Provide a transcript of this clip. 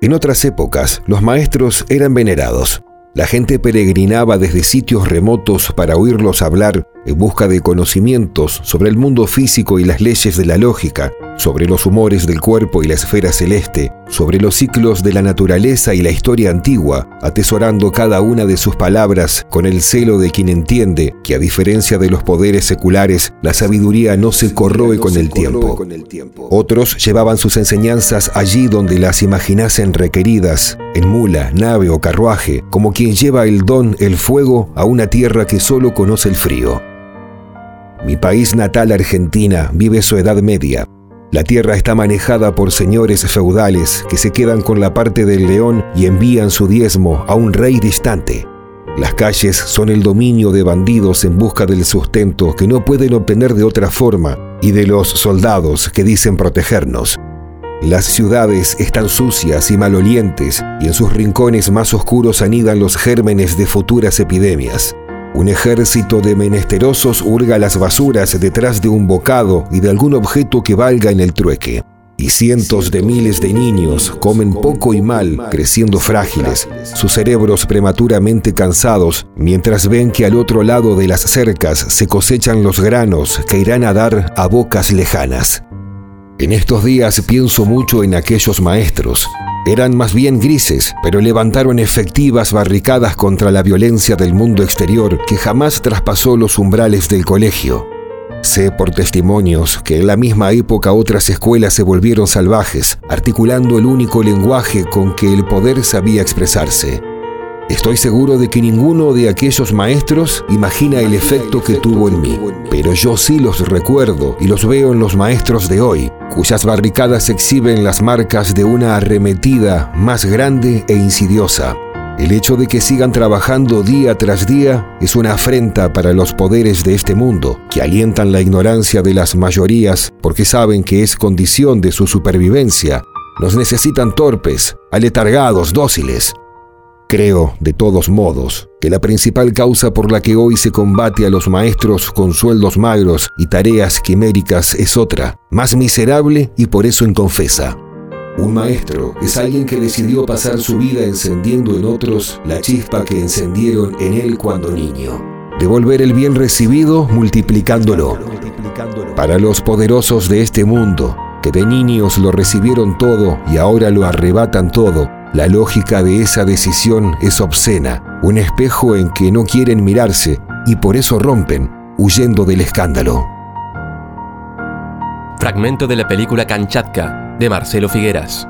En otras épocas, los maestros eran venerados. La gente peregrinaba desde sitios remotos para oírlos hablar en busca de conocimientos sobre el mundo físico y las leyes de la lógica, sobre los humores del cuerpo y la esfera celeste, sobre los ciclos de la naturaleza y la historia antigua, atesorando cada una de sus palabras con el celo de quien entiende que a diferencia de los poderes seculares, la sabiduría no se corroe con el tiempo. Otros llevaban sus enseñanzas allí donde las imaginasen requeridas, en mula, nave o carruaje, como quien lleva el don, el fuego, a una tierra que solo conoce el frío. Mi país natal, Argentina, vive su edad media. La tierra está manejada por señores feudales que se quedan con la parte del león y envían su diezmo a un rey distante. Las calles son el dominio de bandidos en busca del sustento que no pueden obtener de otra forma y de los soldados que dicen protegernos. Las ciudades están sucias y malolientes y en sus rincones más oscuros anidan los gérmenes de futuras epidemias. Un ejército de menesterosos hurga las basuras detrás de un bocado y de algún objeto que valga en el trueque. Y cientos de miles de niños comen poco y mal, creciendo frágiles, sus cerebros prematuramente cansados, mientras ven que al otro lado de las cercas se cosechan los granos que irán a dar a bocas lejanas. En estos días pienso mucho en aquellos maestros, eran más bien grises, pero levantaron efectivas barricadas contra la violencia del mundo exterior que jamás traspasó los umbrales del colegio. Sé por testimonios que en la misma época otras escuelas se volvieron salvajes, articulando el único lenguaje con que el poder sabía expresarse. Estoy seguro de que ninguno de aquellos maestros imagina el efecto que tuvo en mí, pero yo sí los recuerdo y los veo en los maestros de hoy, cuyas barricadas exhiben las marcas de una arremetida más grande e insidiosa. El hecho de que sigan trabajando día tras día es una afrenta para los poderes de este mundo, que alientan la ignorancia de las mayorías porque saben que es condición de su supervivencia. Nos necesitan torpes, aletargados, dóciles, Creo, de todos modos, que la principal causa por la que hoy se combate a los maestros con sueldos magros y tareas quiméricas es otra, más miserable y por eso inconfesa. Un maestro es alguien que decidió pasar su vida encendiendo en otros la chispa que encendieron en él cuando niño. Devolver el bien recibido multiplicándolo. Para los poderosos de este mundo, que de niños lo recibieron todo y ahora lo arrebatan todo, la lógica de esa decisión es obscena, un espejo en que no quieren mirarse y por eso rompen, huyendo del escándalo. Fragmento de la película Kanchatka de Marcelo Figueras.